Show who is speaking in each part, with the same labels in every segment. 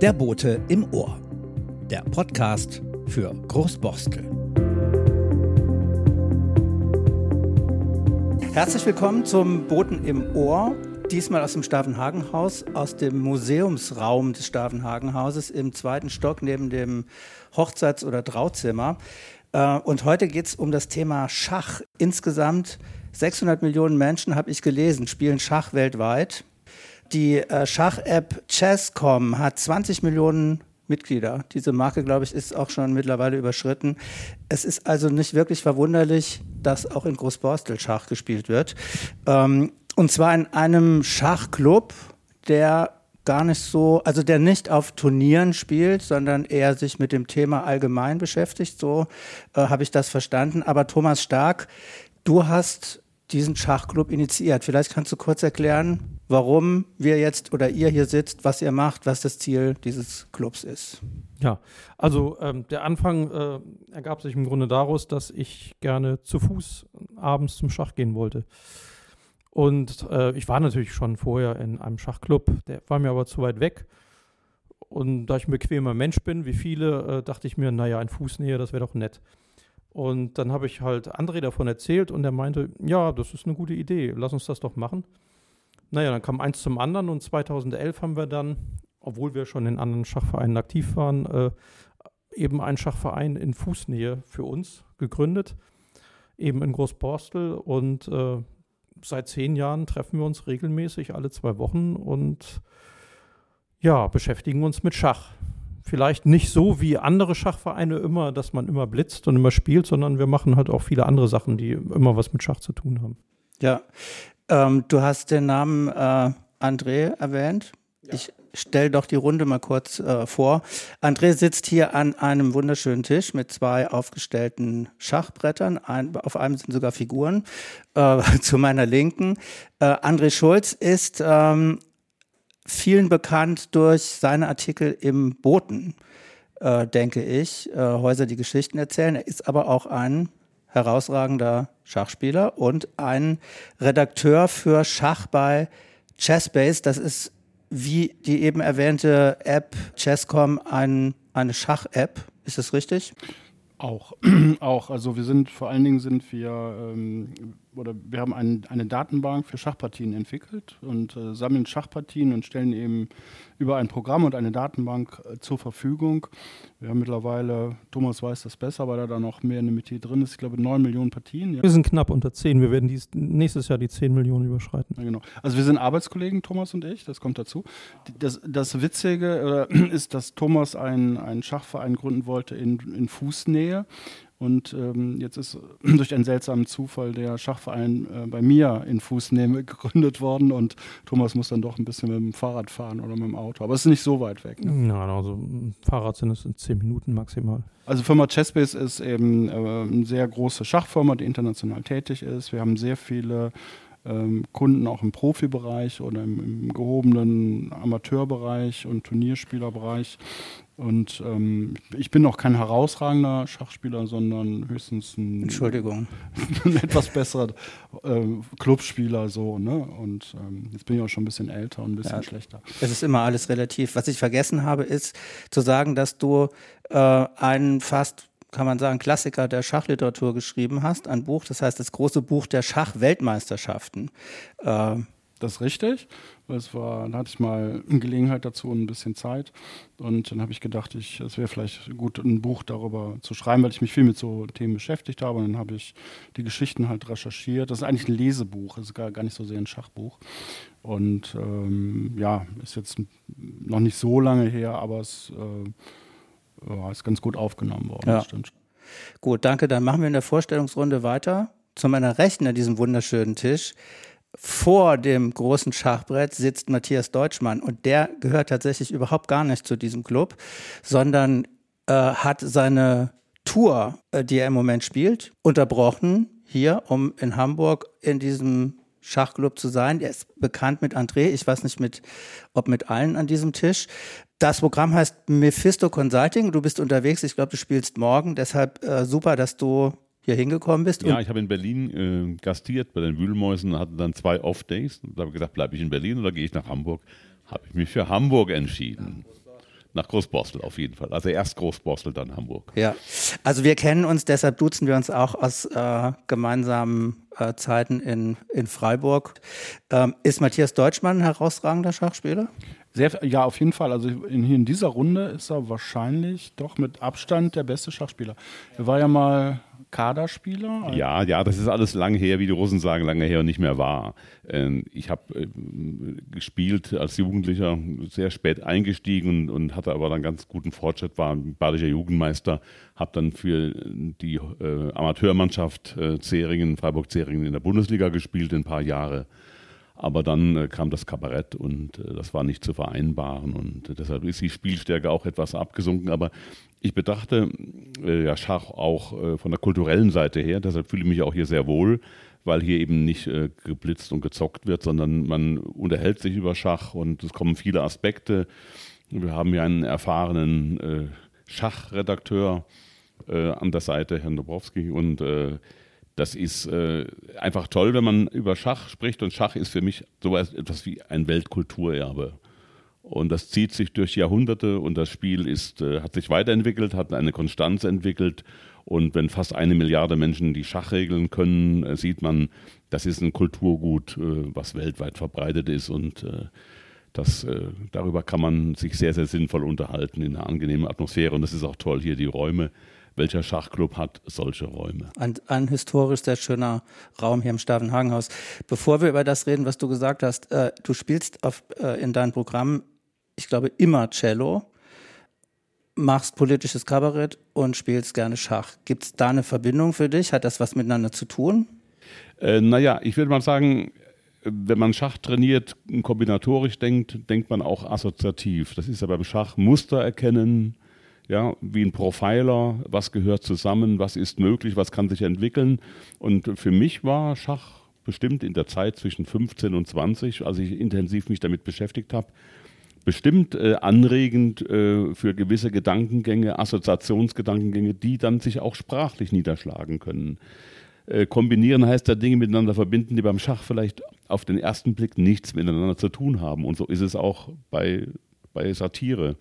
Speaker 1: Der Bote im Ohr. Der Podcast für Großborstel. Herzlich willkommen zum Boten im Ohr. Diesmal aus dem Stavenhagenhaus, aus dem Museumsraum des Stavenhagenhauses im zweiten Stock neben dem Hochzeits- oder Trauzimmer. Äh, und heute geht es um das Thema Schach. Insgesamt 600 Millionen Menschen, habe ich gelesen, spielen Schach weltweit. Die äh, Schach-App Chesscom hat 20 Millionen Mitglieder. Diese Marke, glaube ich, ist auch schon mittlerweile überschritten. Es ist also nicht wirklich verwunderlich, dass auch in Großborstel Schach gespielt wird. Ähm, und zwar in einem Schachclub, der gar nicht so, also der nicht auf Turnieren spielt, sondern eher sich mit dem Thema allgemein beschäftigt. So äh, habe ich das verstanden. Aber Thomas Stark, du hast diesen Schachclub initiiert. Vielleicht kannst du kurz erklären, warum wir jetzt oder ihr hier sitzt, was ihr macht, was das Ziel dieses Clubs ist.
Speaker 2: Ja, also ähm, der Anfang äh, ergab sich im Grunde daraus, dass ich gerne zu Fuß abends zum Schach gehen wollte. Und äh, ich war natürlich schon vorher in einem Schachclub, der war mir aber zu weit weg. Und da ich ein bequemer Mensch bin, wie viele, äh, dachte ich mir, naja, ein Fußnähe, das wäre doch nett. Und dann habe ich halt André davon erzählt und er meinte, ja, das ist eine gute Idee, lass uns das doch machen. Naja, dann kam eins zum anderen und 2011 haben wir dann, obwohl wir schon in anderen Schachvereinen aktiv waren, äh, eben einen Schachverein in Fußnähe für uns gegründet, eben in Großborstel und äh, seit zehn Jahren treffen wir uns regelmäßig alle zwei Wochen und ja, beschäftigen uns mit Schach vielleicht nicht so wie andere Schachvereine immer, dass man immer blitzt und immer spielt, sondern wir machen halt auch viele andere Sachen, die immer was mit Schach zu tun haben.
Speaker 1: Ja, ähm, du hast den Namen äh, André erwähnt. Ja. Ich stelle doch die Runde mal kurz äh, vor. André sitzt hier an einem wunderschönen Tisch mit zwei aufgestellten Schachbrettern. Ein, auf einem sind sogar Figuren. Äh, zu meiner Linken. Äh, André Schulz ist ähm, vielen bekannt durch seine Artikel im Boten, äh, denke ich. Äh, Häuser, die Geschichten erzählen. Er ist aber auch ein herausragender Schachspieler und ein Redakteur für Schach bei Chessbase. Das ist wie die eben erwähnte App Chesscom ein, eine Schach-App. Ist das richtig?
Speaker 3: Auch, auch. Also wir sind vor allen Dingen sind wir ähm, oder wir haben ein, eine Datenbank für Schachpartien entwickelt und äh, sammeln Schachpartien und stellen eben über ein Programm und eine Datenbank äh, zur Verfügung. Wir haben mittlerweile, Thomas weiß das besser, weil er da noch mehr in der Mitte drin ist, ich glaube neun Millionen Partien.
Speaker 2: Ja. Wir sind knapp unter zehn. Wir werden dies, nächstes Jahr die zehn Millionen überschreiten.
Speaker 3: Ja, genau. Also wir sind Arbeitskollegen, Thomas und ich, das kommt dazu. Das, das Witzige äh, ist, dass Thomas einen Schachverein gründen wollte in, in Fußnähe. Und ähm, jetzt ist durch einen seltsamen Zufall der Schachverein äh, bei mir in Fußnähe gegründet worden und Thomas muss dann doch ein bisschen mit dem Fahrrad fahren oder mit dem Auto. Aber es ist nicht so weit weg. Ne?
Speaker 2: Nein, also Fahrrad sind es in zehn Minuten maximal.
Speaker 3: Also Firma Chessbase ist eben äh, eine sehr große Schachfirma, die international tätig ist. Wir haben sehr viele ähm, Kunden auch im Profibereich oder im, im, gehobenen Amateurbereich und Turnierspielerbereich. Und ähm, ich bin auch kein herausragender Schachspieler, sondern höchstens ein,
Speaker 1: Entschuldigung.
Speaker 3: ein etwas besserer äh, Clubspieler so. Ne? Und ähm, jetzt bin ich auch schon ein bisschen älter und ein bisschen ja, schlechter.
Speaker 1: Es ist immer alles relativ. Was ich vergessen habe, ist zu sagen, dass du äh, einen fast kann man sagen, Klassiker der Schachliteratur geschrieben hast, ein Buch, das heißt das große Buch der Schachweltmeisterschaften.
Speaker 3: Äh, das ist richtig. Es war, dann hatte ich mal eine Gelegenheit dazu und ein bisschen Zeit. Und dann habe ich gedacht, ich, es wäre vielleicht gut, ein Buch darüber zu schreiben, weil ich mich viel mit so Themen beschäftigt habe. Und dann habe ich die Geschichten halt recherchiert. Das ist eigentlich ein Lesebuch, das ist gar, gar nicht so sehr ein Schachbuch. Und ähm, ja, ist jetzt noch nicht so lange her, aber es äh, ja, ist ganz gut aufgenommen worden. Ja. stimmt.
Speaker 1: Gut, danke. Dann machen wir in der Vorstellungsrunde weiter. Zu meiner Rechten an diesem wunderschönen Tisch. Vor dem großen Schachbrett sitzt Matthias Deutschmann und der gehört tatsächlich überhaupt gar nicht zu diesem Club, sondern äh, hat seine Tour, äh, die er im Moment spielt, unterbrochen hier, um in Hamburg in diesem Schachclub zu sein. Er ist bekannt mit André, ich weiß nicht mit, ob mit allen an diesem Tisch. Das Programm heißt Mephisto Consulting. Du bist unterwegs. Ich glaube, du spielst morgen. Deshalb äh, super, dass du hier hingekommen bist.
Speaker 4: Ja, ich habe in Berlin äh, gastiert bei den Wühlmäusen und hatte dann zwei Off-Days. Da habe ich gedacht, bleibe ich in Berlin oder gehe ich nach Hamburg? habe ich mich für Hamburg entschieden. Nach Großborstel auf jeden Fall. Also erst Großborstel, dann Hamburg.
Speaker 1: Ja, also wir kennen uns, deshalb duzen wir uns auch aus äh, gemeinsamen äh, Zeiten in, in Freiburg. Ähm, ist Matthias Deutschmann ein herausragender Schachspieler?
Speaker 3: Sehr, ja, auf jeden Fall. Also in, in dieser Runde ist er wahrscheinlich doch mit Abstand der beste Schachspieler. Er war ja mal Kaderspieler?
Speaker 4: Ja, ja, das ist alles lange her, wie die Russen sagen, lange her und nicht mehr wahr. Ähm, ich habe ähm, gespielt als Jugendlicher, sehr spät eingestiegen und, und, hatte aber dann ganz guten Fortschritt, war badischer Jugendmeister, habe dann für die äh, Amateurmannschaft äh, Zeringen, Freiburg-Zeringen in der Bundesliga gespielt, ein paar Jahre. Aber dann äh, kam das Kabarett und äh, das war nicht zu vereinbaren und äh, deshalb ist die Spielstärke auch etwas abgesunken. Aber ich betrachte äh, ja Schach auch von der kulturellen Seite her, deshalb fühle ich mich auch hier sehr wohl, weil hier eben nicht geblitzt und gezockt wird, sondern man unterhält sich über Schach und es kommen viele Aspekte. Wir haben ja einen erfahrenen Schachredakteur an der Seite, Herrn Dobrowski, und das ist einfach toll, wenn man über Schach spricht und Schach ist für mich so etwas wie ein Weltkulturerbe. Und das zieht sich durch Jahrhunderte und das Spiel ist, äh, hat sich weiterentwickelt, hat eine Konstanz entwickelt. Und wenn fast eine Milliarde Menschen die Schachregeln können, äh, sieht man, das ist ein Kulturgut, äh, was weltweit verbreitet ist. Und äh, das, äh, darüber kann man sich sehr, sehr sinnvoll unterhalten in einer angenehmen Atmosphäre. Und es ist auch toll hier die Räume. Welcher Schachclub hat solche Räume?
Speaker 1: Ein, ein historisch sehr schöner Raum hier im Stavenhagenhaus. Bevor wir über das reden, was du gesagt hast, äh, du spielst auf, in deinem Programm ich glaube, immer Cello, machst politisches Kabarett und spielst gerne Schach. Gibt es da eine Verbindung für dich? Hat das was miteinander zu tun?
Speaker 4: Äh, naja, ich würde mal sagen, wenn man Schach trainiert, kombinatorisch denkt, denkt man auch assoziativ. Das ist ja beim Schach Muster erkennen, ja, wie ein Profiler, was gehört zusammen, was ist möglich, was kann sich entwickeln. Und für mich war Schach bestimmt in der Zeit zwischen 15 und 20, als ich intensiv mich damit beschäftigt habe, bestimmt äh, anregend äh, für gewisse Gedankengänge, Assoziationsgedankengänge, die dann sich auch sprachlich niederschlagen können. Äh, kombinieren heißt ja Dinge miteinander verbinden, die beim Schach vielleicht auf den ersten Blick nichts miteinander zu tun haben. Und so ist es auch bei, bei Satire.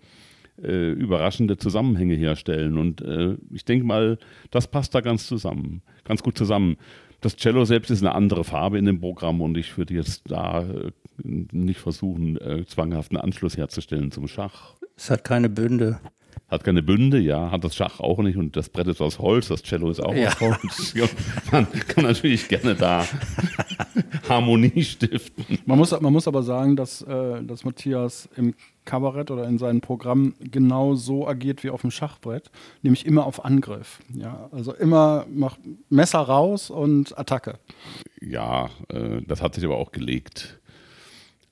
Speaker 4: Äh, überraschende Zusammenhänge herstellen. Und äh, ich denke mal, das passt da ganz zusammen, ganz gut zusammen. Das Cello selbst ist eine andere Farbe in dem Programm und ich würde jetzt da äh, nicht versuchen, äh, zwanghaft einen Anschluss herzustellen zum Schach.
Speaker 1: Es hat keine Bünde.
Speaker 4: Hat keine Bünde, ja, hat das Schach auch nicht und das Brett ist aus Holz, das Cello ist auch ja. aus Holz. Man kann natürlich gerne da Harmonie stiften.
Speaker 3: Man muss, man muss aber sagen, dass, äh, dass Matthias im Kabarett oder in seinem Programm genau so agiert wie auf dem Schachbrett, nämlich immer auf Angriff. Ja, also immer macht Messer raus und Attacke.
Speaker 4: Ja, äh, das hat sich aber auch gelegt.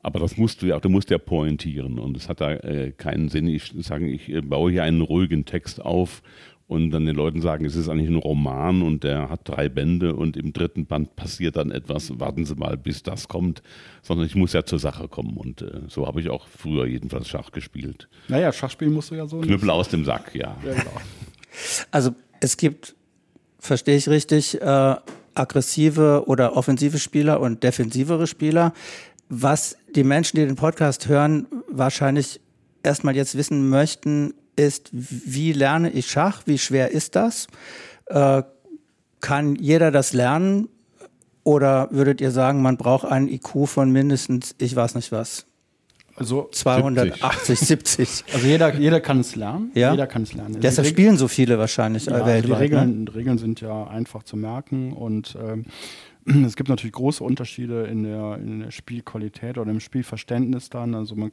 Speaker 4: Aber das musst du ja, du musst ja pointieren und es hat da äh, keinen Sinn. Ich sage, ich äh, baue hier einen ruhigen Text auf und dann den Leuten sagen, es ist eigentlich ein Roman und der hat drei Bände und im dritten Band passiert dann etwas, warten Sie mal, bis das kommt, sondern ich muss ja zur Sache kommen und äh, so habe ich auch früher jedenfalls Schach gespielt.
Speaker 3: Naja, Schach spielen musst du ja so.
Speaker 4: Knüppel aus dem Sack, ja. ja genau.
Speaker 1: Also es gibt, verstehe ich richtig, äh, aggressive oder offensive Spieler und defensivere Spieler was die Menschen, die den Podcast hören, wahrscheinlich erstmal jetzt wissen möchten, ist, wie lerne ich Schach? Wie schwer ist das? Äh, kann jeder das lernen? Oder würdet ihr sagen, man braucht einen IQ von mindestens, ich weiß nicht was?
Speaker 3: Also
Speaker 1: 280, 70.
Speaker 3: 70. Also jeder, jeder kann es lernen.
Speaker 1: Ja?
Speaker 3: Jeder kann es lernen.
Speaker 1: Deshalb spielen so viele wahrscheinlich
Speaker 3: ja,
Speaker 1: weltweit.
Speaker 3: Die Regeln, ne? Regeln sind ja einfach zu merken und ähm, es gibt natürlich große Unterschiede in der, in der Spielqualität oder im Spielverständnis dann. Also man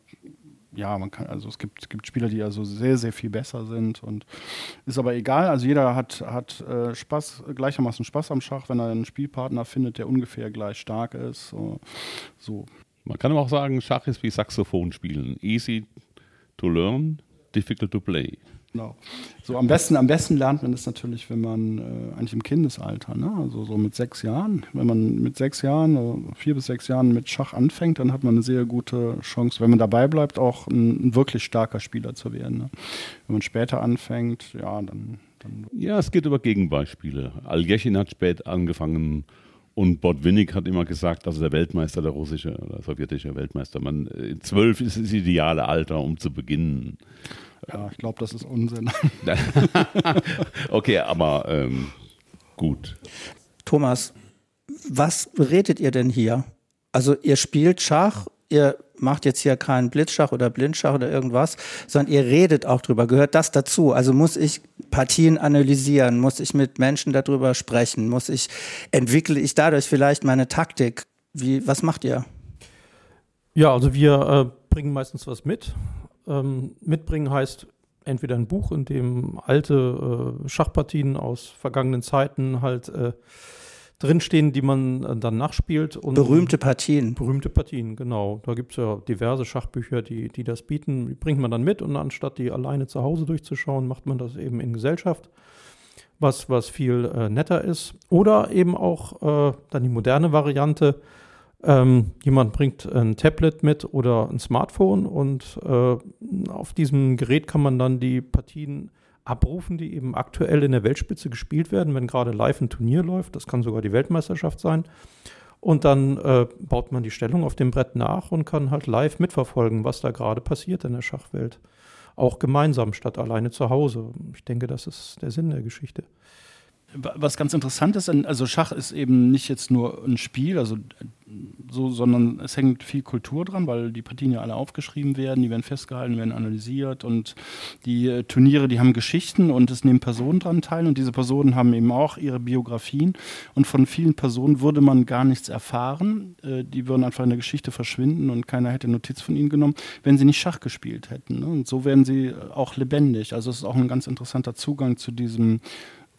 Speaker 3: ja, man kann, also es gibt, gibt Spieler, die also sehr, sehr viel besser sind und ist aber egal. Also jeder hat, hat äh, Spaß, gleichermaßen Spaß am Schach, wenn er einen Spielpartner findet, der ungefähr gleich stark ist. So. so.
Speaker 4: Man kann aber auch sagen, Schach ist wie Saxophon spielen. Easy to learn, difficult to play.
Speaker 3: Genau. So am besten, am besten lernt man das natürlich, wenn man äh, eigentlich im Kindesalter, ne? also so mit sechs Jahren. Wenn man mit sechs Jahren, äh, vier bis sechs Jahren mit Schach anfängt, dann hat man eine sehr gute Chance, wenn man dabei bleibt, auch ein, ein wirklich starker Spieler zu werden. Ne? Wenn man später anfängt, ja, dann, dann.
Speaker 4: Ja, es geht über Gegenbeispiele. Aljechin hat spät angefangen Und Botwinnik hat immer gesagt, dass er der Weltmeister, der russische oder sowjetische Weltmeister. Man, äh, zwölf ist das ideale Alter, um zu beginnen.
Speaker 3: Ja, ich glaube, das ist Unsinn.
Speaker 4: okay, aber ähm, gut.
Speaker 1: Thomas, was redet ihr denn hier? Also ihr spielt Schach, ihr macht jetzt hier keinen Blitzschach oder Blindschach oder irgendwas, sondern ihr redet auch drüber. Gehört das dazu? Also muss ich Partien analysieren? Muss ich mit Menschen darüber sprechen? Muss ich, entwickle ich dadurch vielleicht meine Taktik? Wie, was macht ihr?
Speaker 2: Ja, also wir äh, bringen meistens was mit. Ähm, mitbringen heißt entweder ein Buch, in dem alte äh, Schachpartien aus vergangenen Zeiten halt äh, drinstehen, die man äh, dann nachspielt.
Speaker 1: Und berühmte Partien.
Speaker 2: Berühmte Partien, genau. Da gibt es ja diverse Schachbücher, die, die das bieten. Die bringt man dann mit und anstatt die alleine zu Hause durchzuschauen, macht man das eben in Gesellschaft, was, was viel äh, netter ist. Oder eben auch äh, dann die moderne Variante. Ähm, jemand bringt ein Tablet mit oder ein Smartphone und äh, auf diesem Gerät kann man dann die Partien abrufen, die eben aktuell in der Weltspitze gespielt werden, wenn gerade live ein Turnier läuft. Das kann sogar die Weltmeisterschaft sein. Und dann äh, baut man die Stellung auf dem Brett nach und kann halt live mitverfolgen, was da gerade passiert in der Schachwelt. Auch gemeinsam statt alleine zu Hause. Ich denke, das ist der Sinn der Geschichte.
Speaker 3: Was ganz interessant ist, also Schach ist eben nicht jetzt nur ein Spiel, also so, sondern es hängt viel Kultur dran, weil die Partien ja alle aufgeschrieben werden, die werden festgehalten, werden analysiert und die äh, Turniere, die haben Geschichten und es nehmen Personen dran teil und diese Personen haben eben auch ihre Biografien und von vielen Personen würde man gar nichts erfahren, äh, die würden einfach in der Geschichte verschwinden und keiner hätte Notiz von ihnen genommen, wenn sie nicht Schach gespielt hätten. Ne? Und so werden sie auch lebendig. Also es ist auch ein ganz interessanter Zugang zu diesem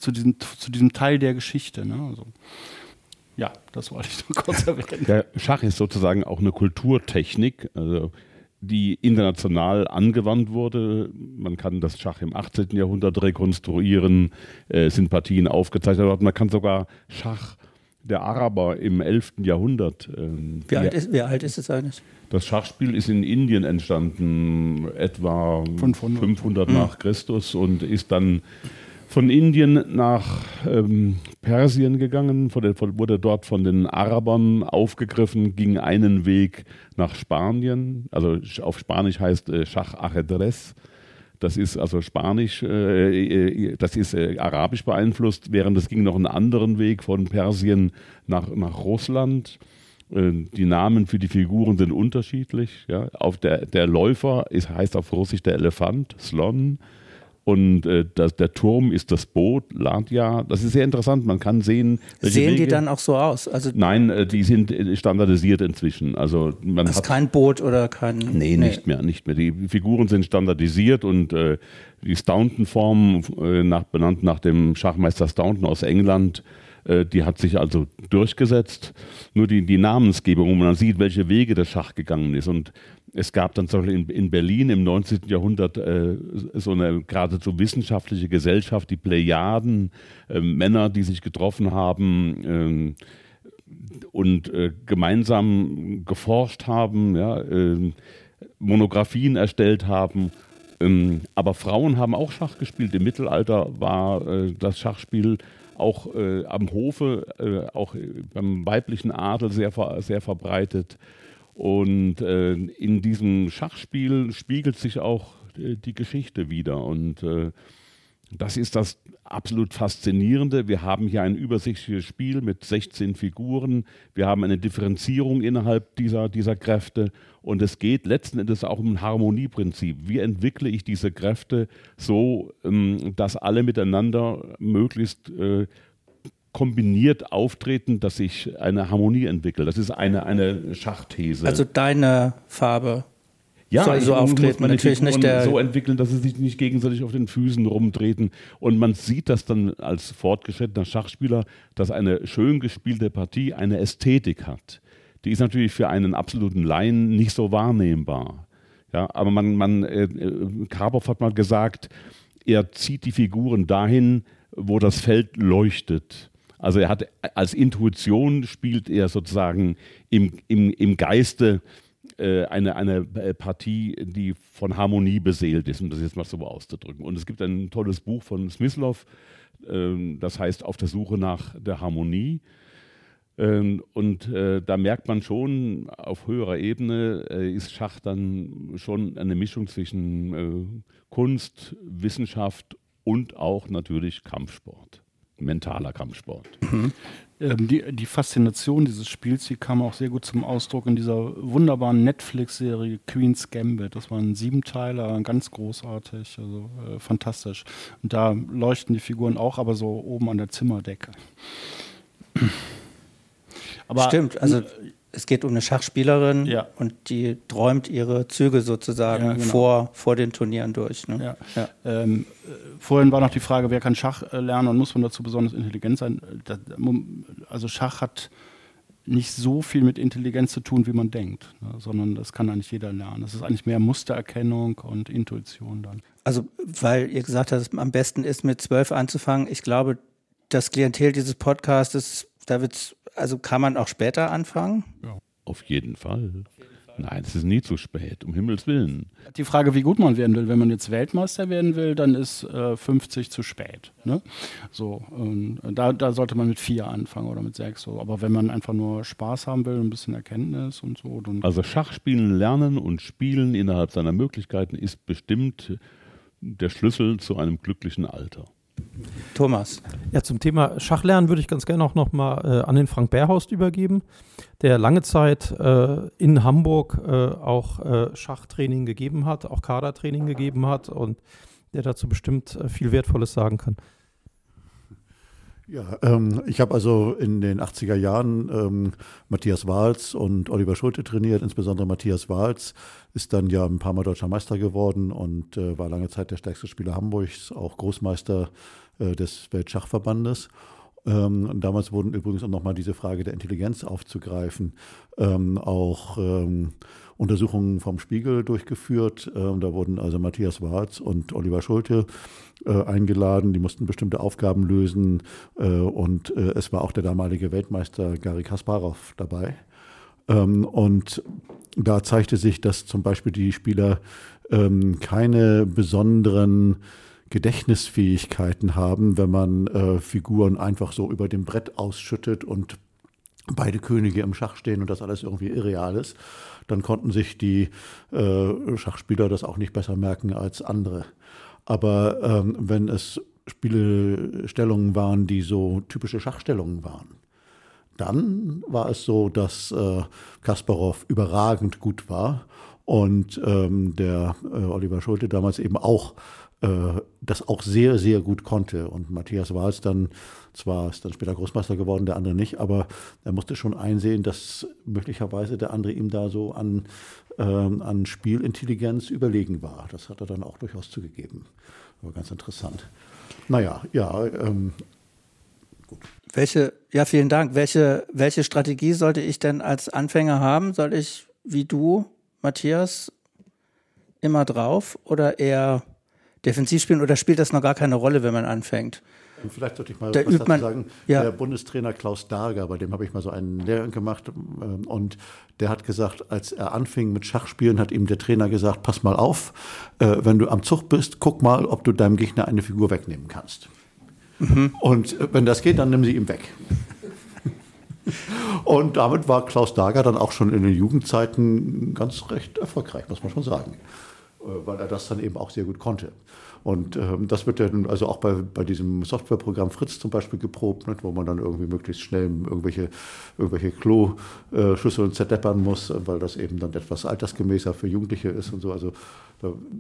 Speaker 3: zu diesem, zu diesem Teil der Geschichte. Ne? Also, ja, das wollte ich nur kurz erwähnen.
Speaker 4: Der Schach ist sozusagen auch eine Kulturtechnik, also die international angewandt wurde. Man kann das Schach im 18. Jahrhundert rekonstruieren, äh, sind Partien aufgezeichnet worden. Man kann sogar Schach der Araber im 11. Jahrhundert.
Speaker 1: Ähm, wie, alt ist, wie, alt ist, es eigentlich?
Speaker 4: Das Schachspiel ist in Indien entstanden, etwa 500, 500 nach Christus und ist dann von Indien nach ähm, Persien gegangen, von, wurde dort von den Arabern aufgegriffen, ging einen Weg nach Spanien. Also auf Spanisch heißt äh, Schach Ajedrez. Das ist also Spanisch, äh, äh, das ist äh, arabisch beeinflusst, während es ging noch einen anderen Weg von Persien nach, nach Russland. Äh, die Namen für die Figuren sind unterschiedlich. Ja. Auf der, der Läufer ist, heißt auf Russisch der Elefant, Slon. Und äh, das, der Turm ist das Boot, Ladja. Das ist sehr interessant. Man kann sehen.
Speaker 1: Sehen Wege, die dann auch so aus?
Speaker 4: Also Nein, äh, die sind äh, standardisiert inzwischen. Also man
Speaker 1: das ist kein Boot oder kein.
Speaker 4: Nee, nee, nicht mehr, nicht mehr. Die Figuren sind standardisiert und äh, die Staunton-Form, äh, nach, benannt nach dem Schachmeister Staunton aus England, die hat sich also durchgesetzt. Nur die, die Namensgebung, wo man sieht, welche Wege der Schach gegangen ist. Und es gab dann zum Beispiel in, in Berlin im 19. Jahrhundert äh, so eine geradezu wissenschaftliche Gesellschaft, die Plejaden, äh, Männer, die sich getroffen haben äh, und äh, gemeinsam geforscht haben, ja, äh, Monographien erstellt haben. Ähm, aber Frauen haben auch Schach gespielt. Im Mittelalter war äh, das Schachspiel auch am Hofe, auch beim weiblichen Adel sehr, sehr verbreitet. Und äh, in diesem Schachspiel spiegelt sich auch äh, die Geschichte wieder. Und äh, das ist das absolut Faszinierende. Wir haben hier ein übersichtliches Spiel mit 16 Figuren. Wir haben eine Differenzierung innerhalb dieser, dieser Kräfte. Und es geht letzten Endes auch um ein Harmonieprinzip. Wie entwickle ich diese Kräfte so, ähm, dass alle miteinander möglichst äh, kombiniert auftreten, dass sich eine Harmonie entwickelt. Das ist eine, eine Schachthese.
Speaker 1: Also deine Farbe
Speaker 4: ja, soll so auftreten, natürlich nicht der so entwickeln, dass sie sich nicht gegenseitig auf den Füßen rumtreten. Und man sieht das dann als fortgeschrittener Schachspieler, dass eine schön gespielte Partie eine Ästhetik hat. Die ist natürlich für einen absoluten Laien nicht so wahrnehmbar. Ja, aber man, man äh, äh Karpov hat mal gesagt, er zieht die Figuren dahin, wo das Feld leuchtet. Also er hat als Intuition spielt er sozusagen im, im, im Geiste äh, eine, eine äh, Partie, die von Harmonie beseelt ist, um das jetzt mal so auszudrücken. Und es gibt ein tolles Buch von Smyslov, äh, das heißt Auf der Suche nach der Harmonie. Ähm, und äh, da merkt man schon, auf höherer Ebene äh, ist Schach dann schon eine Mischung zwischen äh, Kunst, Wissenschaft und auch natürlich Kampfsport, mentaler Kampfsport.
Speaker 3: Mhm. Ähm, die, die Faszination dieses Spiels, die kam auch sehr gut zum Ausdruck in dieser wunderbaren Netflix-Serie Queen's Gambit. Das war ein Siebenteiler, ganz großartig, also äh, fantastisch. Und da leuchten die Figuren auch, aber so oben an der Zimmerdecke.
Speaker 1: Aber Stimmt, also es geht um eine Schachspielerin
Speaker 3: ja.
Speaker 1: und die träumt ihre Züge sozusagen ja, genau. vor, vor den Turnieren durch. Ne?
Speaker 3: Ja. Ähm, äh, vorhin war noch die Frage, wer kann Schach äh, lernen und muss man dazu besonders intelligent sein? also Schach hat nicht so viel mit Intelligenz zu tun, wie man denkt, ne? sondern das kann eigentlich jeder lernen. Das ist eigentlich mehr Mustererkennung und Intuition dann.
Speaker 1: Also, weil ihr gesagt habt, am besten ist mit zwölf anzufangen. Ich glaube, das Klientel dieses Podcasts, da wird es also kann man auch später anfangen?
Speaker 4: Ja. Auf jeden Fall. Nein, es ist nie zu spät, um Himmels Willen.
Speaker 3: Die Frage, wie gut man werden will. Wenn man jetzt Weltmeister werden will, dann ist äh, 50 zu spät. Ne? So, da, da, sollte man mit vier anfangen oder mit sechs. So. Aber wenn man einfach nur Spaß haben will, ein bisschen Erkenntnis und so. Dann
Speaker 4: also Schachspielen lernen und spielen innerhalb seiner Möglichkeiten ist bestimmt der Schlüssel zu einem glücklichen Alter.
Speaker 1: Thomas.
Speaker 2: Ja, zum Thema Schachlernen würde ich ganz gerne auch nochmal äh, an den Frank Bärhorst übergeben, der lange Zeit äh, in Hamburg äh, auch äh, Schachtraining gegeben hat, auch Kadertraining gegeben hat und der dazu bestimmt äh, viel Wertvolles sagen kann.
Speaker 5: Ja, ähm, ich habe also in den 80er Jahren ähm, Matthias Wahls und Oliver Schulte trainiert. Insbesondere Matthias Wahls ist dann ja ein paar Mal deutscher Meister geworden und äh, war lange Zeit der stärkste Spieler Hamburgs, auch Großmeister äh, des Weltschachverbandes. Ähm, damals wurden übrigens, um nochmal diese Frage der Intelligenz aufzugreifen, ähm, auch ähm, Untersuchungen vom Spiegel durchgeführt. Ähm, da wurden also Matthias Warz und Oliver Schulte äh, eingeladen. Die mussten bestimmte Aufgaben lösen. Äh, und äh, es war auch der damalige Weltmeister Gary Kasparov dabei. Ähm, und da zeigte sich, dass zum Beispiel die Spieler ähm, keine besonderen Gedächtnisfähigkeiten haben, wenn man äh, Figuren einfach so über dem Brett ausschüttet und beide Könige im Schach stehen und das alles irgendwie irreal ist, dann konnten sich die äh, Schachspieler das auch nicht besser merken als andere. Aber ähm, wenn es Spielestellungen waren, die so typische Schachstellungen waren, dann war es so, dass äh, Kasparov überragend gut war und ähm, der äh, Oliver Schulte damals eben auch das auch sehr, sehr gut konnte. Und Matthias war es dann, zwar ist dann später Großmeister geworden, der andere nicht, aber er musste schon einsehen, dass möglicherweise der andere ihm da so an, ähm, an Spielintelligenz überlegen war. Das hat er dann auch durchaus zugegeben. War ganz interessant. Naja, ja, ähm,
Speaker 1: gut. Welche, ja, vielen Dank. Welche, welche Strategie sollte ich denn als Anfänger haben? Soll ich wie du, Matthias, immer drauf oder eher defensiv spielen oder spielt das noch gar keine Rolle, wenn man anfängt?
Speaker 5: Vielleicht sollte ich mal da was dazu sagen. Ja. Der Bundestrainer Klaus Darger, bei dem habe ich mal so einen Lehrgang gemacht ähm, und der hat gesagt, als er anfing mit Schachspielen, hat ihm der Trainer gesagt, pass mal auf, äh, wenn du am Zug bist, guck mal, ob du deinem Gegner eine Figur wegnehmen kannst. Mhm. Und äh, wenn das geht, dann nimm sie ihm weg. Und damit war Klaus Dager dann auch schon in den Jugendzeiten ganz recht erfolgreich, muss man schon sagen. Äh, weil er das dann eben auch sehr gut konnte. Und ähm, das wird dann also auch bei, bei diesem Softwareprogramm Fritz zum Beispiel geprobt, nicht, wo man dann irgendwie möglichst schnell irgendwelche, irgendwelche Klo-Schüsseln zerdeppern muss, weil das eben dann etwas altersgemäßer für Jugendliche ist und so. Also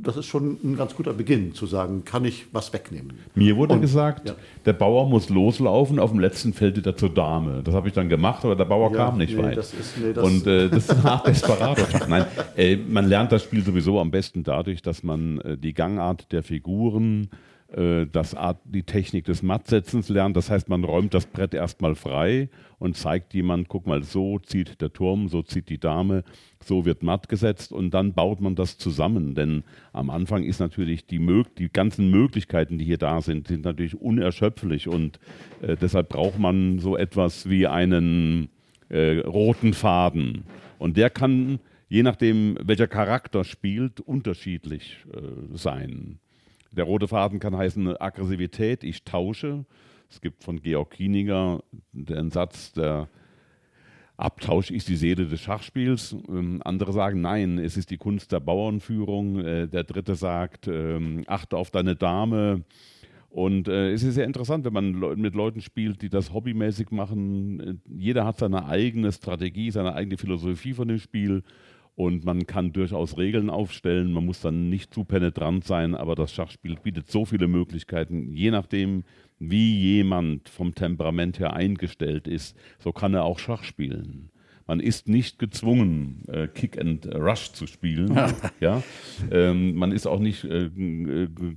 Speaker 5: das ist schon ein ganz guter Beginn, zu sagen, kann ich was wegnehmen.
Speaker 4: Mir wurde und, gesagt, ja. der Bauer muss loslaufen, auf dem letzten Feld er zur Dame. Das habe ich dann gemacht, aber der Bauer ja, kam nicht nee, weit. Das ist, nee, das und äh, das ist hart Desperado. Nein, äh, man lernt das Spiel sowieso am besten dadurch, dass man äh, die Gangart der Figuren äh, das Art, die Technik des Mattsetzens lernt. Das heißt, man räumt das Brett erstmal frei und zeigt jemand, guck mal, so zieht der Turm, so zieht die Dame, so wird matt gesetzt und dann baut man das zusammen. Denn am Anfang ist natürlich die, die ganzen Möglichkeiten, die hier da sind, sind natürlich unerschöpflich und äh, deshalb braucht man so etwas wie einen äh, roten Faden. Und der kann, je nachdem, welcher Charakter spielt, unterschiedlich äh, sein. Der rote Faden kann heißen Aggressivität, ich tausche. Es gibt von Georg Kieniger den Satz, der Abtausch ist die Seele des Schachspiels. Ähm, andere sagen, nein, es ist die Kunst der Bauernführung. Äh, der dritte sagt, ähm, achte auf deine Dame. Und äh, es ist sehr interessant, wenn man le mit Leuten spielt, die das hobbymäßig machen. Äh, jeder hat seine eigene Strategie, seine eigene Philosophie von dem Spiel. Und man kann durchaus Regeln aufstellen. Man muss dann nicht zu penetrant sein, aber das Schachspiel bietet so viele Möglichkeiten, je nachdem, wie jemand vom Temperament her eingestellt ist, so kann er auch Schach spielen. Man ist nicht gezwungen, äh, Kick and Rush zu spielen. ja? Ähm, man ist auch nicht äh,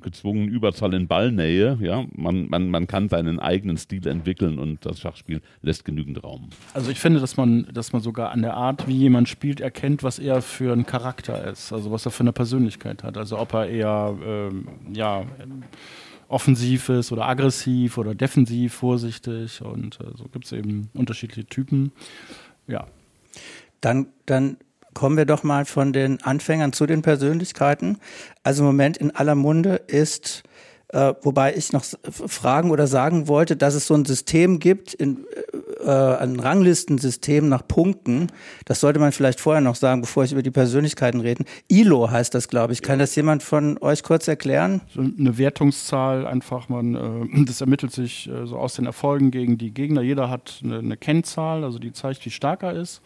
Speaker 4: gezwungen, Überzahl in Ballnähe. Ja? Man, man, man kann seinen eigenen Stil entwickeln und das Schachspiel lässt genügend Raum.
Speaker 3: Also ich finde, dass man, dass man sogar an der Art, wie jemand spielt, erkennt, was er für ein Charakter ist, also was er für eine Persönlichkeit hat. Also ob er eher ähm, ja offensiv ist oder aggressiv oder defensiv, vorsichtig und äh, so gibt es eben unterschiedliche Typen. Ja.
Speaker 1: Dann, dann kommen wir doch mal von den Anfängern zu den Persönlichkeiten. Also im Moment in aller Munde ist äh, wobei ich noch fragen oder sagen wollte, dass es so ein System gibt, in, äh, ein Ranglistensystem nach Punkten. Das sollte man vielleicht vorher noch sagen, bevor ich über die Persönlichkeiten rede. ILO heißt das, glaube ich. Kann das jemand von euch kurz erklären?
Speaker 3: So eine Wertungszahl einfach, man, äh, das ermittelt sich äh, so aus den Erfolgen gegen die Gegner. Jeder hat eine, eine Kennzahl, also die zeigt, wie stark er ist.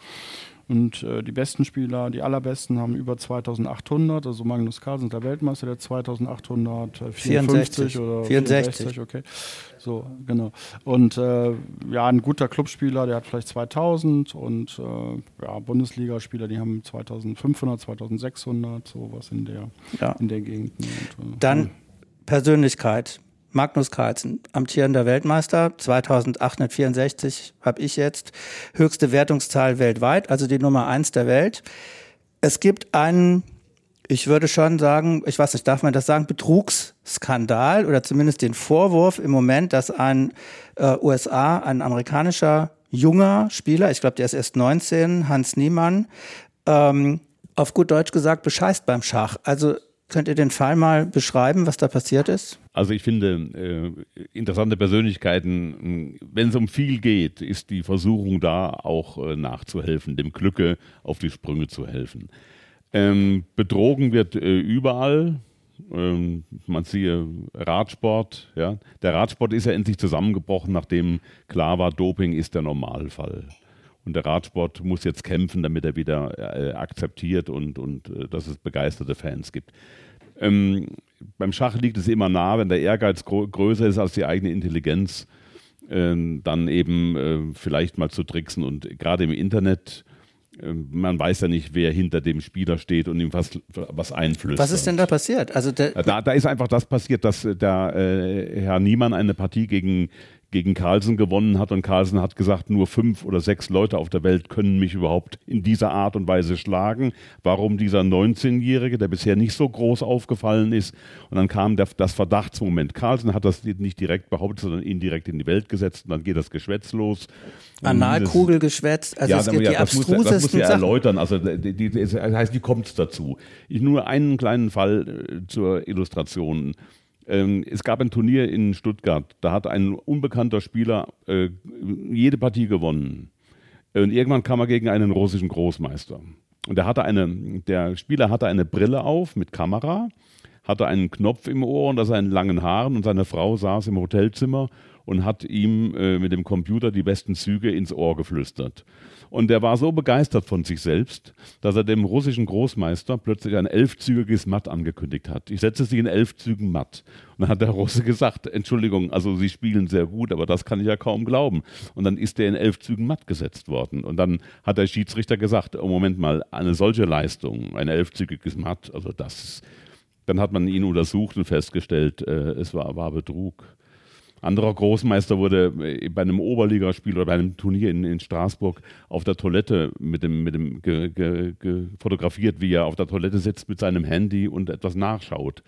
Speaker 3: Und äh, die besten Spieler, die allerbesten, haben über 2800. Also Magnus Carlsen der Weltmeister, der 2854 oder 64. 64, okay. So, genau. Und äh, ja, ein guter Clubspieler, der hat vielleicht 2000 und äh, ja, Bundesligaspieler, die haben 2500, 2600, sowas in der, ja. in der Gegend. Und,
Speaker 1: äh, Dann Persönlichkeit. Magnus Carlsen, amtierender Weltmeister, 2864 habe ich jetzt, höchste Wertungszahl weltweit, also die Nummer eins der Welt. Es gibt einen, ich würde schon sagen, ich weiß nicht, darf man das sagen, Betrugsskandal oder zumindest den Vorwurf im Moment, dass ein äh, USA, ein amerikanischer junger Spieler, ich glaube, der ist erst 19, Hans Niemann, ähm, auf gut Deutsch gesagt, bescheißt beim Schach. Also Könnt ihr den Fall mal beschreiben, was da passiert ist?
Speaker 4: Also ich finde, äh, interessante Persönlichkeiten, wenn es um viel geht, ist die Versuchung da, auch äh, nachzuhelfen, dem Glücke auf die Sprünge zu helfen. Ähm, betrogen wird äh, überall. Ähm, man siehe Radsport. Ja. Der Radsport ist ja endlich zusammengebrochen, nachdem klar war, Doping ist der Normalfall. Und der Radsport muss jetzt kämpfen, damit er wieder äh, akzeptiert und, und äh, dass es begeisterte Fans gibt. Ähm, beim Schach liegt es immer nah, wenn der Ehrgeiz größer ist als die eigene Intelligenz, äh, dann eben äh, vielleicht mal zu tricksen. Und gerade im Internet, äh, man weiß ja nicht, wer hinter dem Spieler steht und ihm was, was einflößt.
Speaker 1: Was ist denn da passiert?
Speaker 4: Also da, da ist einfach das passiert, dass der äh, Herr Niemann eine Partie gegen gegen Carlsen gewonnen hat und Carlsen hat gesagt, nur fünf oder sechs Leute auf der Welt können mich überhaupt in dieser Art und Weise schlagen. Warum dieser 19-Jährige, der bisher nicht so groß aufgefallen ist? Und dann kam der, das Verdachtsmoment. Carlsen hat das nicht direkt behauptet, sondern indirekt in die Welt gesetzt und dann geht das Geschwätz los.
Speaker 1: Analkugelgeschwätz,
Speaker 4: also ja, es gibt ja, die das abstrusesten muss, das muss ja erläutern, also die, die, das heißt, wie kommt es dazu? Ich nur einen kleinen Fall äh, zur Illustration. Ähm, es gab ein Turnier in Stuttgart, da hat ein unbekannter Spieler äh, jede Partie gewonnen. Und irgendwann kam er gegen einen russischen Großmeister. Und der, hatte eine, der Spieler hatte eine Brille auf mit Kamera, hatte einen Knopf im Ohr und das seinen langen Haaren und seine Frau saß im Hotelzimmer und hat ihm äh, mit dem Computer die besten Züge ins Ohr geflüstert. Und er war so begeistert von sich selbst, dass er dem russischen Großmeister plötzlich ein elfzügiges Matt angekündigt hat. Ich setze sie in elf Zügen Matt. Und dann hat der Russe gesagt, Entschuldigung, also Sie spielen sehr gut, aber das kann ich ja kaum glauben. Und dann ist er in elf Zügen Matt gesetzt worden. Und dann hat der Schiedsrichter gesagt, oh Moment mal, eine solche Leistung, ein elfzügiges Matt, also das, dann hat man ihn untersucht und festgestellt, äh, es war, war Betrug anderer Großmeister wurde äh, bei einem Oberligaspiel oder bei einem Turnier in, in Straßburg auf der Toilette mit dem, mit dem ge, ge, ge, fotografiert, wie er auf der Toilette sitzt mit seinem Handy und etwas nachschaut.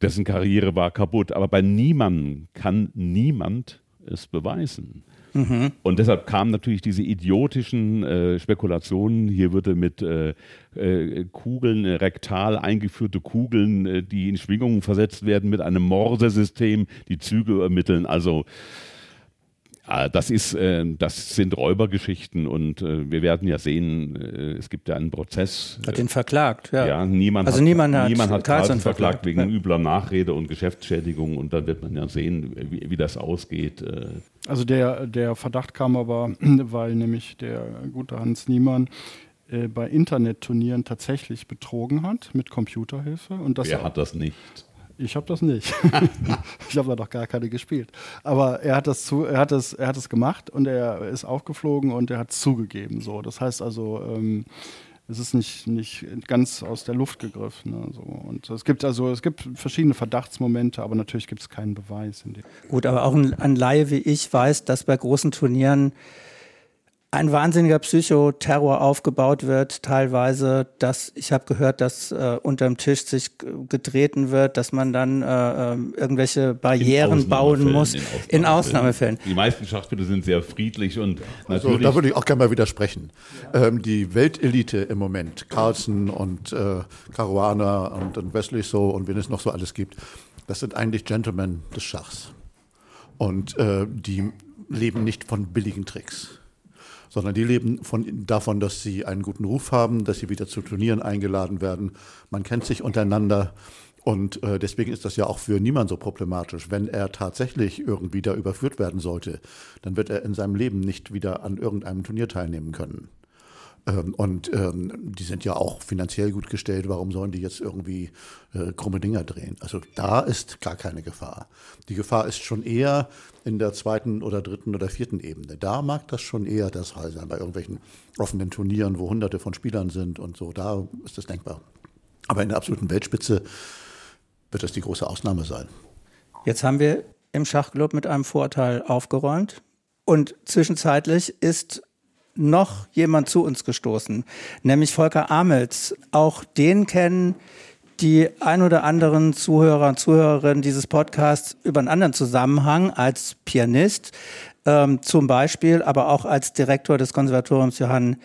Speaker 4: Dessen Karriere war kaputt. Aber bei niemandem kann niemand es beweisen. Mhm. Und deshalb kamen natürlich diese idiotischen äh, Spekulationen. Hier würde mit äh, äh, Kugeln, äh, rektal eingeführte Kugeln, äh, die in Schwingungen versetzt werden, mit einem Morsesystem die Züge ermitteln. Also das ist, äh, das sind Räubergeschichten und äh, wir werden ja sehen, äh, es gibt ja einen Prozess.
Speaker 1: Hat ihn verklagt, ja.
Speaker 4: Ja, niemand
Speaker 1: Also
Speaker 4: hat,
Speaker 1: niemand hat
Speaker 4: niemand hat
Speaker 1: Carlson
Speaker 4: verklagt
Speaker 1: verklagt,
Speaker 4: wegen
Speaker 1: ja.
Speaker 4: übler Nachrede und Geschäftsschädigung und dann wird man ja sehen, wie, wie das ausgeht. Äh,
Speaker 3: Also der, der Verdacht kam aber, weil nämlich der gute Hans Niemann bei Internetturnieren tatsächlich betrogen hat mit Computerhilfe. Und das
Speaker 4: Wer hat das nicht?
Speaker 3: Ich habe das nicht. ich habe da doch gar keine gespielt. Aber er hat das zu, er hat das, er hat es gemacht und er ist aufgeflogen und er hat es zugegeben. So, das heißt also, ähm, es ist nicht, nicht ganz aus der Luft gegriffen. Ne, so. Und es gibt also, es gibt verschiedene Verdachtsmomente, aber natürlich gibt es keinen Beweis.
Speaker 1: Gut, aber auch ein, ein Laie wie ich weiß, dass bei großen Turnieren ein wahnsinniger Psychoterror aufgebaut wird, teilweise, dass ich habe gehört, dass äh, unterm Tisch sich getreten wird, dass man dann äh, ähm, irgendwelche Barrieren bauen muss in Ausnahmefällen.
Speaker 4: Die meisten Schachspieler sind sehr friedlich und
Speaker 5: Also,
Speaker 4: natürlich.
Speaker 5: da würde ich auch gerne mal widersprechen. Ähm, die Weltelite im Moment, Carlsen und äh, Caruana und, und Wesley so und wen es noch so alles gibt, das sind eigentlich Gentlemen des Schachs. Und äh, die leben nicht von billigen Tricks, sondern die leben von, davon, dass sie einen guten Ruf haben, dass sie wieder zu Turnieren eingeladen werden. Man kennt sich untereinander. Und äh, deswegen ist das ja auch für niemand so problematisch. Wenn er tatsächlich irgendwie da überführt werden sollte, dann wird er in seinem Leben nicht wieder an irgendeinem Turnier teilnehmen können. Ähm, und ähm, die sind ja auch finanziell gut gestellt. Warum sollen die jetzt irgendwie äh, krumme Dinger drehen? Also da ist gar keine Gefahr. Die Gefahr ist schon eher in der zweiten oder dritten oder vierten Ebene. Da mag das schon eher der Fall sein, bei irgendwelchen offenen Turnieren, wo hunderte von Spielern sind und so. Da ist das denkbar. Aber in der absoluten Weltspitze wird das die große Ausnahme sein.
Speaker 1: Jetzt haben wir im Schachclub mit einem Vorteil aufgeräumt und zwischenzeitlich ist noch jemand zu uns gestoßen, nämlich Volker Amels. Auch den kennen die ein oder anderen Zuhörer und Zuhörerinnen dieses Podcasts über einen anderen Zusammenhang als Pianist, ähm, zum Beispiel, aber auch als Direktor des Konservatoriums Johann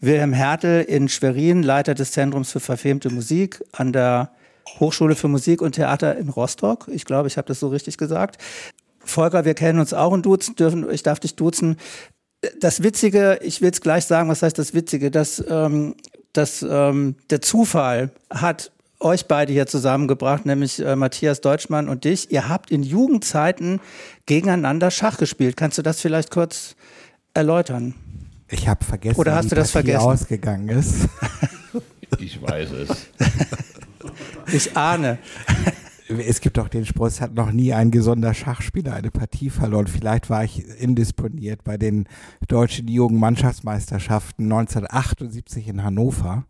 Speaker 1: Wilhelm Hertel in Schwerin, Leiter des Zentrums für verfilmte Musik an der Hochschule für Musik und Theater in Rostock. Ich glaube, ich habe das so richtig gesagt. Volker, wir kennen uns auch und duzen dürfen. Ich darf dich duzen. Das Witzige, ich will es gleich sagen, was heißt das Witzige, dass, ähm, dass ähm, der Zufall hat euch beide hier zusammengebracht, nämlich äh, Matthias Deutschmann und dich. Ihr habt in Jugendzeiten gegeneinander Schach gespielt. Kannst du das vielleicht kurz erläutern?
Speaker 6: Ich habe vergessen,
Speaker 1: Oder hast
Speaker 6: wie
Speaker 1: du das
Speaker 6: Partie
Speaker 1: vergessen?
Speaker 6: ausgegangen ist.
Speaker 4: ich weiß es.
Speaker 1: Ich ahne.
Speaker 6: Es gibt auch den Spruch, es hat noch nie ein gesunder Schachspieler eine Partie verloren. Vielleicht war ich indisponiert bei den deutschen Jugendmannschaftsmeisterschaften 1978 in Hannover.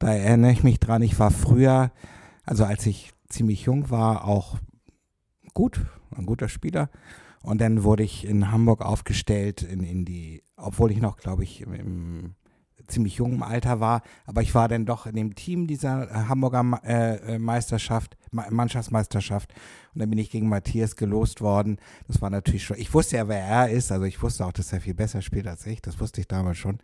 Speaker 6: Da erinnere ich mich dran, ich war früher, also als ich ziemlich jung war, auch gut, ein guter Spieler. Und dann wurde ich in Hamburg aufgestellt in, in die, obwohl ich noch, glaube ich, im, im ziemlich jungem Alter war, aber ich war dann doch in dem Team dieser äh, Hamburger äh, äh, Meisterschaft, Ma Mannschaftsmeisterschaft und dann bin ich gegen Matthias gelost worden. Das war natürlich schon, ich wusste ja, wer er ist, also ich wusste auch, dass er viel besser spielt als ich, das wusste ich damals schon.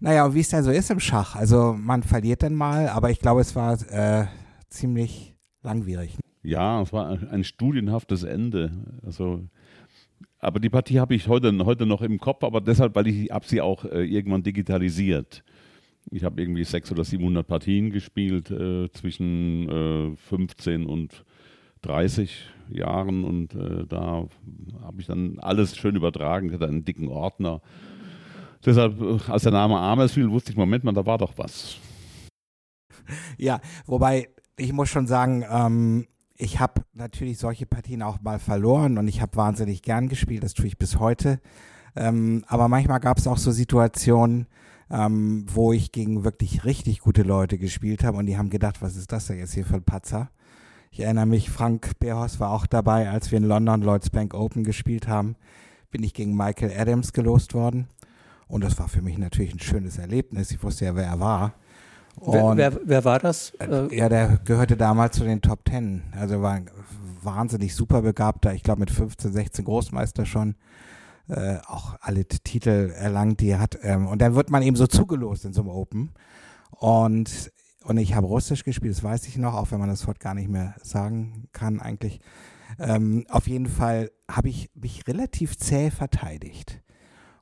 Speaker 6: Naja, und wie es dann so ist im Schach, also man verliert dann mal, aber ich glaube, es war äh, ziemlich langwierig.
Speaker 4: Ja, es war ein studienhaftes Ende. Also, aber die Partie habe ich heute, heute noch im Kopf, aber deshalb, weil ich habe sie auch äh, irgendwann digitalisiert. Ich habe irgendwie 600 oder 700 Partien gespielt äh, zwischen äh, 15 und 30 Jahren und äh, da habe ich dann alles schön übertragen, hatte einen dicken Ordner. Deshalb, äh, als der Name Ames fiel, wusste ich, Moment mal, da war doch was.
Speaker 6: Ja, wobei ich muss schon sagen, ähm, ich habe natürlich solche Partien auch mal verloren und ich habe wahnsinnig gern gespielt, das tue ich bis heute. Ähm, aber manchmal gab es auch so Situationen, ähm, wo ich gegen wirklich richtig gute Leute gespielt habe und die haben gedacht, was ist das denn jetzt hier für ein Patzer? Ich erinnere mich, Frank Beerhaus war auch dabei, als wir in London Lloyds Bank Open gespielt haben, bin ich gegen Michael Adams gelost worden. Und das war für mich natürlich ein schönes Erlebnis. Ich wusste ja, wer er war.
Speaker 1: Wer,
Speaker 6: Und-
Speaker 1: wer, wer war das? Äh,
Speaker 6: ja, der gehörte damals zu den Top Ten. Also war ein wahnsinnig super begabter, ich glaube mit 15, 16 Großmeister schon. Äh, auch alle Titel erlangt, die er hat. Ähm, und dann wird man eben so zugelost in so einem Open. Und, und ich habe Russisch gespielt, das weiß ich noch, auch wenn man das heute gar nicht mehr sagen kann eigentlich. Ähm, auf jeden Fall habe ich mich relativ zäh verteidigt.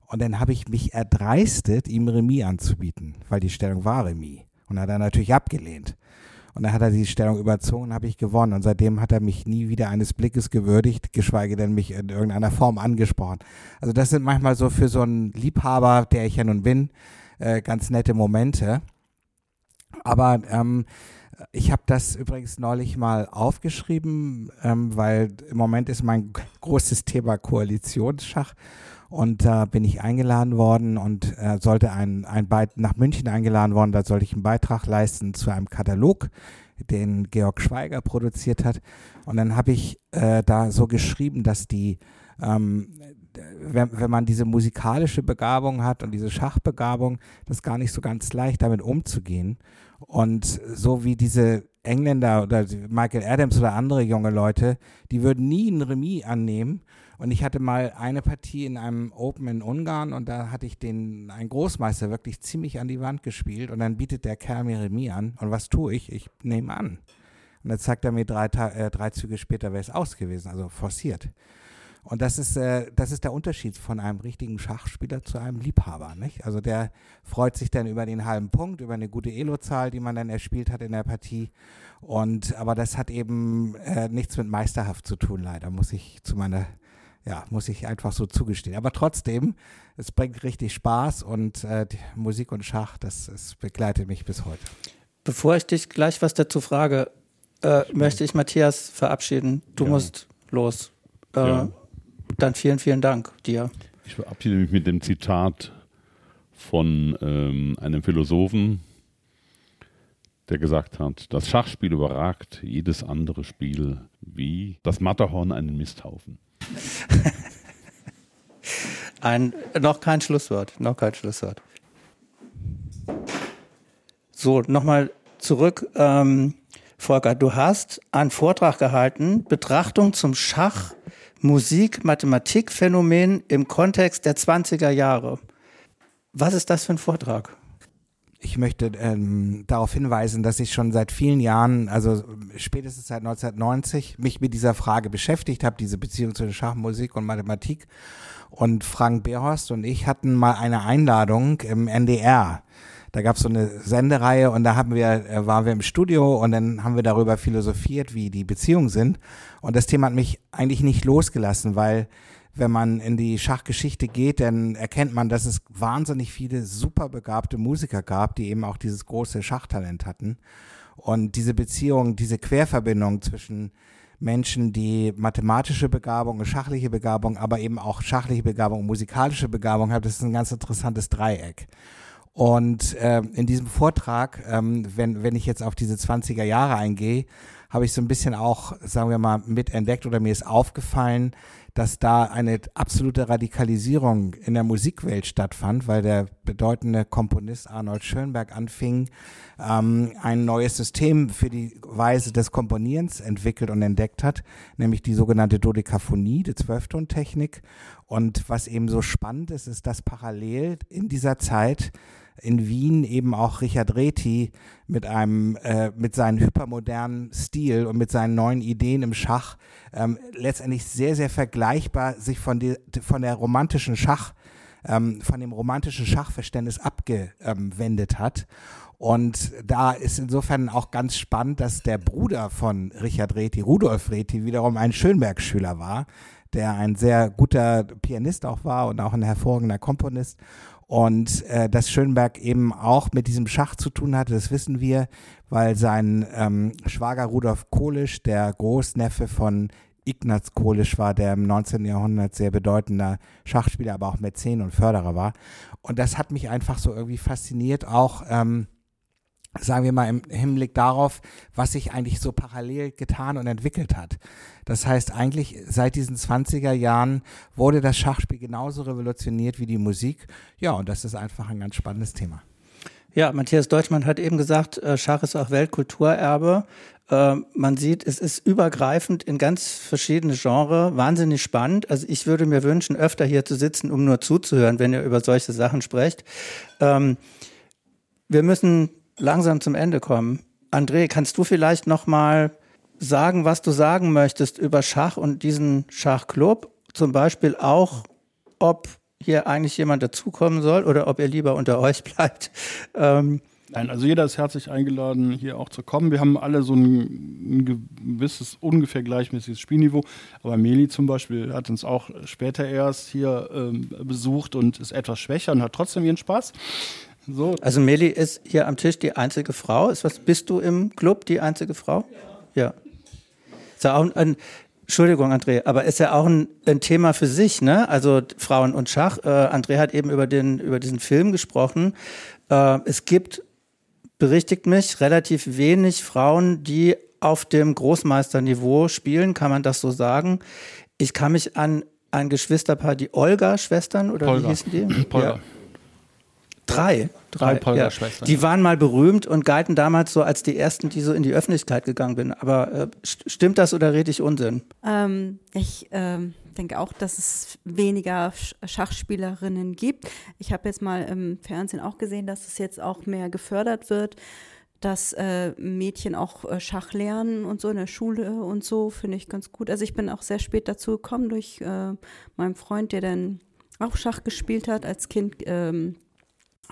Speaker 6: Und dann habe ich mich erdreistet, ihm Remis anzubieten, weil die Stellung war Remis. Und hat er natürlich abgelehnt. Und dann hat er die Stellung überzogen und habe ich gewonnen. Und seitdem hat er mich nie wieder eines Blickes gewürdigt, geschweige denn mich in irgendeiner Form angesprochen. Also das sind manchmal so für so einen Liebhaber, der ich ja nun bin, äh, ganz nette Momente. Aber ähm, ich habe das übrigens neulich mal aufgeschrieben, ähm, weil im Moment ist mein großes Thema Koalitionsschach. Und da bin ich eingeladen worden und äh, sollte ein, ein Beit nach München eingeladen worden. Da sollte ich einen Beitrag leisten zu einem Katalog, den Georg Schweiger produziert hat. Und dann habe ich äh, da so geschrieben, dass die, ähm, wenn, wenn man diese musikalische Begabung hat und diese Schachbegabung, das ist gar nicht so ganz leicht, damit umzugehen. Und so wie diese Engländer oder Michael Adams oder andere junge Leute, die würden nie ein Remis annehmen und ich hatte mal eine Partie in einem Open in Ungarn und da hatte ich den, einen Großmeister wirklich ziemlich an die Wand gespielt und dann bietet der Kerl mir Remis an. Und was tue ich? Ich nehme an. Und dann zeigt er mir drei, äh, drei Züge später, wäre es aus gewesen, also forciert. Und das ist, äh, das ist der Unterschied von einem richtigen Schachspieler zu einem Liebhaber. Nicht? Also der freut sich dann über den halben Punkt, über eine gute Elo-Zahl, die man dann erspielt hat in der Partie. Und aber das hat eben äh, nichts mit meisterhaft zu tun, leider, muss ich zu meiner ja, muss ich einfach so zugestehen. Aber trotzdem, es bringt richtig Spaß und äh, Musik und Schach, das, das begleitet mich bis heute.
Speaker 1: Bevor ich dich gleich was dazu frage, äh, möchte ich Matthias verabschieden. Du ja. musst los. Äh, ja. Dann vielen, vielen Dank dir.
Speaker 4: Ich verabschiede mich mit dem Zitat von ähm, einem Philosophen, der gesagt hat, das Schachspiel überragt jedes andere Spiel wie das Matterhorn einen Misthaufen.
Speaker 1: Ein, noch kein Schlusswort, noch kein Schlusswort. So, nochmal zurück. Ähm, Volker, du hast einen Vortrag gehalten, Betrachtung zum Schach, Musik, Mathematik, Phänomen im Kontext der 20er Jahre. Was ist das für ein Vortrag?
Speaker 6: Ich möchte ähm, darauf hinweisen, dass ich schon seit vielen Jahren, also spätestens seit 1990, mich mit dieser Frage beschäftigt habe, diese Beziehung zwischen Schachmusik und Mathematik. Und Frank Behrhorst und ich hatten mal eine Einladung im NDR. Da gab es so eine Sendereihe und da haben wir, äh, waren wir im Studio und dann haben wir darüber philosophiert, wie die Beziehungen sind. Und das Thema hat mich eigentlich nicht losgelassen, weil wenn man in die Schachgeschichte geht, dann erkennt man, dass es wahnsinnig viele super begabte Musiker gab, die eben auch dieses große Schachtalent hatten. Und diese Beziehung, diese Querverbindung zwischen Menschen, die mathematische Begabung, schachliche Begabung, aber eben auch schachliche Begabung, musikalische Begabung haben, das ist ein ganz interessantes Dreieck. Und äh, in diesem Vortrag, ähm, wenn, wenn ich jetzt auf diese 20er Jahre eingehe, habe ich so ein bisschen auch, sagen wir mal, mitentdeckt oder mir ist aufgefallen, dass da eine absolute Radikalisierung in der Musikwelt stattfand, weil der bedeutende Komponist Arnold Schönberg anfing, ähm, ein neues System für die Weise des Komponierens entwickelt und entdeckt hat, nämlich die sogenannte Dodekaphonie, die Zwölftontechnik. Und was eben so spannend ist, ist, dass parallel in dieser Zeit in Wien eben auch Richard Reti mit einem, äh, mit seinem hypermodernen Stil und mit seinen neuen Ideen im Schach ähm, letztendlich sehr, sehr vergleichbar sich von, die, von der romantischen Schach, ähm, von dem romantischen Schachverständnis abgewendet hat. Und da ist insofern auch ganz spannend, dass der Bruder von Richard Reti, Rudolf Reti, wiederum ein Schönberg-Schüler war, der ein sehr guter Pianist auch war und auch ein hervorragender Komponist. Und äh, dass Schönberg eben auch mit diesem Schach zu tun hatte, das wissen wir, weil sein ähm, Schwager Rudolf Kohlisch, der Großneffe von Ignaz Kohlisch war, der im 19. Jahrhundert sehr bedeutender Schachspieler, aber auch Mäzen und Förderer war. Und das hat mich einfach so irgendwie fasziniert, auch ähm, sagen wir mal im Hinblick darauf, was sich eigentlich so parallel getan und entwickelt hat. Das heißt, eigentlich seit diesen 20er Jahren wurde das Schachspiel genauso revolutioniert wie die Musik. Ja, und das ist einfach ein ganz spannendes Thema.
Speaker 1: Ja, Matthias Deutschmann hat eben gesagt, äh, Schach ist auch Weltkulturerbe. Äh, man sieht, es ist übergreifend in ganz verschiedene Genres, wahnsinnig spannend. Also ich würde mir wünschen, öfter hier zu sitzen, um nur zuzuhören, wenn ihr über solche Sachen sprecht. Ähm, wir müssen langsam zum Ende kommen. André, kannst du vielleicht noch mal sagen, was du sagen möchtest über Schach und diesen Schachclub? Zum Beispiel auch, ob hier eigentlich jemand dazukommen soll oder ob ihr lieber unter euch bleibt. Ähm,
Speaker 3: Nein, also jeder ist herzlich eingeladen, hier auch zu kommen. Wir haben alle so ein, ein gewisses, ungefähr gleichmäßiges Spielniveau. Aber Meli zum Beispiel hat uns auch später erst hier ähm, besucht und ist etwas schwächer und hat trotzdem ihren Spaß.
Speaker 1: So. Also Meli ist hier am Tisch die einzige Frau. Ist was, bist du im Club die einzige Frau? Ja. ja. Ist ja auch ein, Entschuldigung, André, aber ist ja auch ein, ein, Thema für sich, ne? Also Frauen und Schach. Äh, André hat eben über, den, über diesen Film gesprochen. Äh, es gibt berichtigt mich, relativ wenig Frauen, die auf dem Großmeisterniveau spielen, kann man das so sagen. Ich kann mich an ein Geschwisterpaar, die Olga-Schwestern oder Polga. wie hießen die? Polga. Ja. Drei. Drei, Drei ja. Die waren mal berühmt und galten damals so als die ersten, die so in die Öffentlichkeit gegangen sind. Aber äh, stimmt das oder rede ich Unsinn?
Speaker 7: Ähm, ich ähm, denke auch, dass es weniger Schachspielerinnen gibt. Ich habe jetzt mal im Fernsehen auch gesehen, dass es jetzt auch mehr gefördert wird, dass äh, Mädchen auch äh, Schach lernen und so in der Schule und so, finde ich ganz gut. Also ich bin auch sehr spät dazu gekommen durch äh, meinen Freund, der dann auch Schach gespielt hat als Kind. Ähm,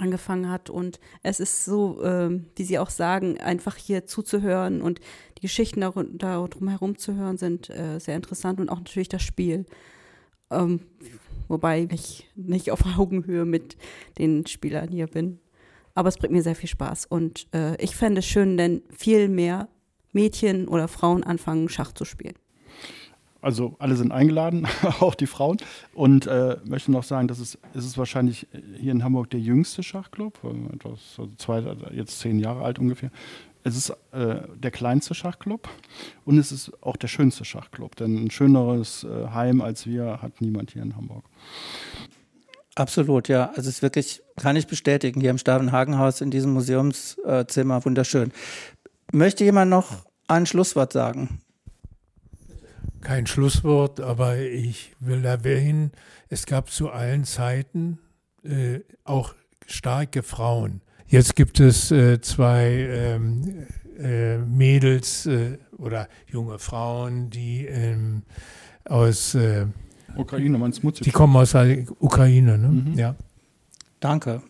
Speaker 7: angefangen hat. Und es ist so, äh, wie Sie auch sagen, einfach hier zuzuhören und die Geschichten da, da drumherum zu hören, sind äh, sehr interessant und auch natürlich das Spiel. Ähm, wobei ich nicht auf Augenhöhe mit den Spielern hier bin. Aber es bringt mir sehr viel Spaß. Und äh, ich fände es schön, wenn viel mehr Mädchen oder Frauen anfangen, Schach zu spielen.
Speaker 3: Also alle sind eingeladen, auch die Frauen. Und äh, möchte noch sagen, dass es, es ist wahrscheinlich hier in Hamburg der jüngste Schachclub, etwas, also zwei, jetzt zehn Jahre alt ungefähr. Es ist äh, der kleinste Schachclub und es ist auch der schönste Schachclub. Denn ein schöneres äh, Heim als wir hat niemand hier in Hamburg.
Speaker 1: Absolut, ja. Also es ist wirklich, kann ich bestätigen, hier im Stavenhagenhaus in diesem Museumszimmer wunderschön. Möchte jemand noch ein Schlusswort sagen?
Speaker 8: Kein Schlusswort, aber ich will erwähnen, es gab zu allen Zeiten äh, auch starke Frauen. Jetzt gibt es äh, zwei ähm, äh, Mädels äh, oder junge Frauen, die ähm, aus äh, Ukraine, meinst du? Die kommen aus der Ukraine, ne? Mhm. Ja.
Speaker 1: Danke.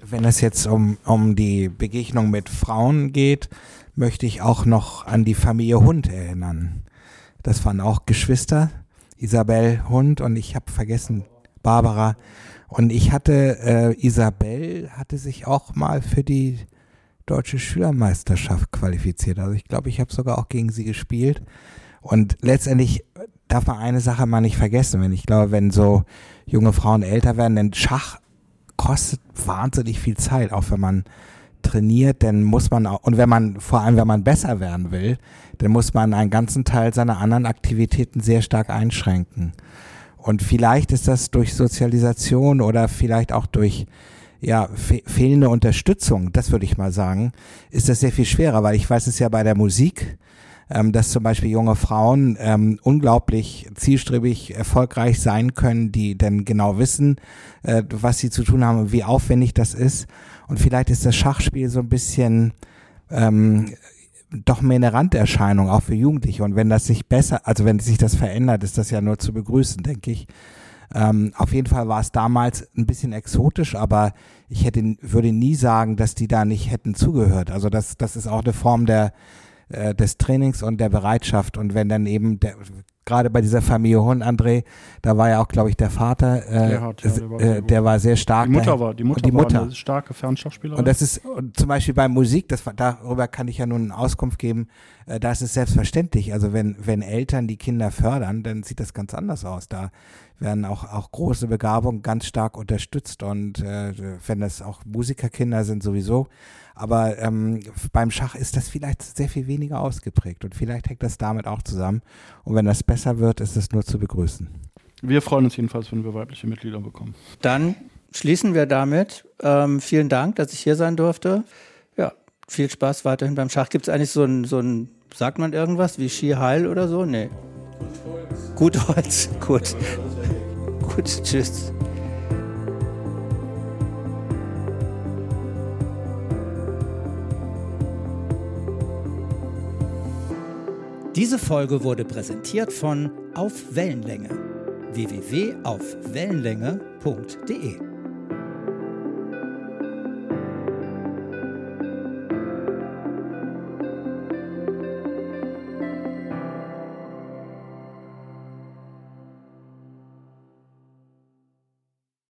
Speaker 6: Wenn es jetzt um, um die Begegnung mit Frauen geht, möchte ich auch noch an die Familie Hund erinnern. Das waren auch Geschwister, Isabel Hund und ich habe vergessen, Barbara. Und ich hatte, äh, Isabel hatte sich auch mal für die deutsche Schülermeisterschaft qualifiziert. Also ich glaube, ich habe sogar auch gegen sie gespielt. Und letztendlich darf man eine Sache mal nicht vergessen, wenn ich glaube, wenn so junge Frauen älter werden, denn Schach kostet wahnsinnig viel Zeit, auch wenn man trainiert, dann muss man auch, und wenn man, vor allem wenn man besser werden will, dann muss man einen ganzen Teil seiner anderen Aktivitäten sehr stark einschränken. Und vielleicht ist das durch Sozialisation oder vielleicht auch durch ja, fe fehlende Unterstützung, das würde ich mal sagen, ist das sehr viel schwerer, weil ich weiß es ja bei der Musik, ähm, dass zum Beispiel junge Frauen ähm, unglaublich zielstrebig erfolgreich sein können, die dann genau wissen, äh, was sie zu tun haben und wie aufwendig das ist. Und vielleicht ist das Schachspiel so ein bisschen ähm, doch mehr eine Randerscheinung, auch für Jugendliche. Und wenn das sich besser, also wenn sich das verändert, ist das ja nur zu begrüßen, denke ich. Ähm, auf jeden Fall war es damals ein bisschen exotisch, aber ich hätte, würde nie sagen, dass die da nicht hätten zugehört. Also das, das ist auch eine Form der, äh, des Trainings und der Bereitschaft. Und wenn dann eben der, gerade bei dieser Familie Hund, André, da war ja auch, glaube ich, der Vater, äh, Gerhard, ja, der, war äh, der, war sehr stark.
Speaker 3: Die Mutter war, die Mutter,
Speaker 6: die Mutter.
Speaker 3: war eine starke Fernschachspielerin.
Speaker 6: Und das ist und zum Beispiel bei Musik, das, darüber kann ich ja nun Auskunft geben, äh, da ist es selbstverständlich. Also wenn, wenn Eltern die Kinder fördern, dann sieht das ganz anders aus. Da werden auch, auch große Begabungen ganz stark unterstützt und äh, wenn das auch Musikerkinder sind sowieso. Aber ähm, beim Schach ist das vielleicht sehr viel weniger ausgeprägt und vielleicht hängt das damit auch zusammen. Und wenn das besser wird, ist es nur zu begrüßen.
Speaker 3: Wir freuen uns jedenfalls, wenn wir weibliche Mitglieder bekommen.
Speaker 1: Dann schließen wir damit. Ähm, vielen Dank, dass ich hier sein durfte. Ja, viel Spaß weiterhin beim Schach. Gibt es eigentlich so ein, so ein, sagt man irgendwas wie Ski Heil oder so? Nee. Gut Holz. Gut. Gut, tschüss. Diese Folge wurde präsentiert von Auf Wellenlänge www.aufwellenlänge.de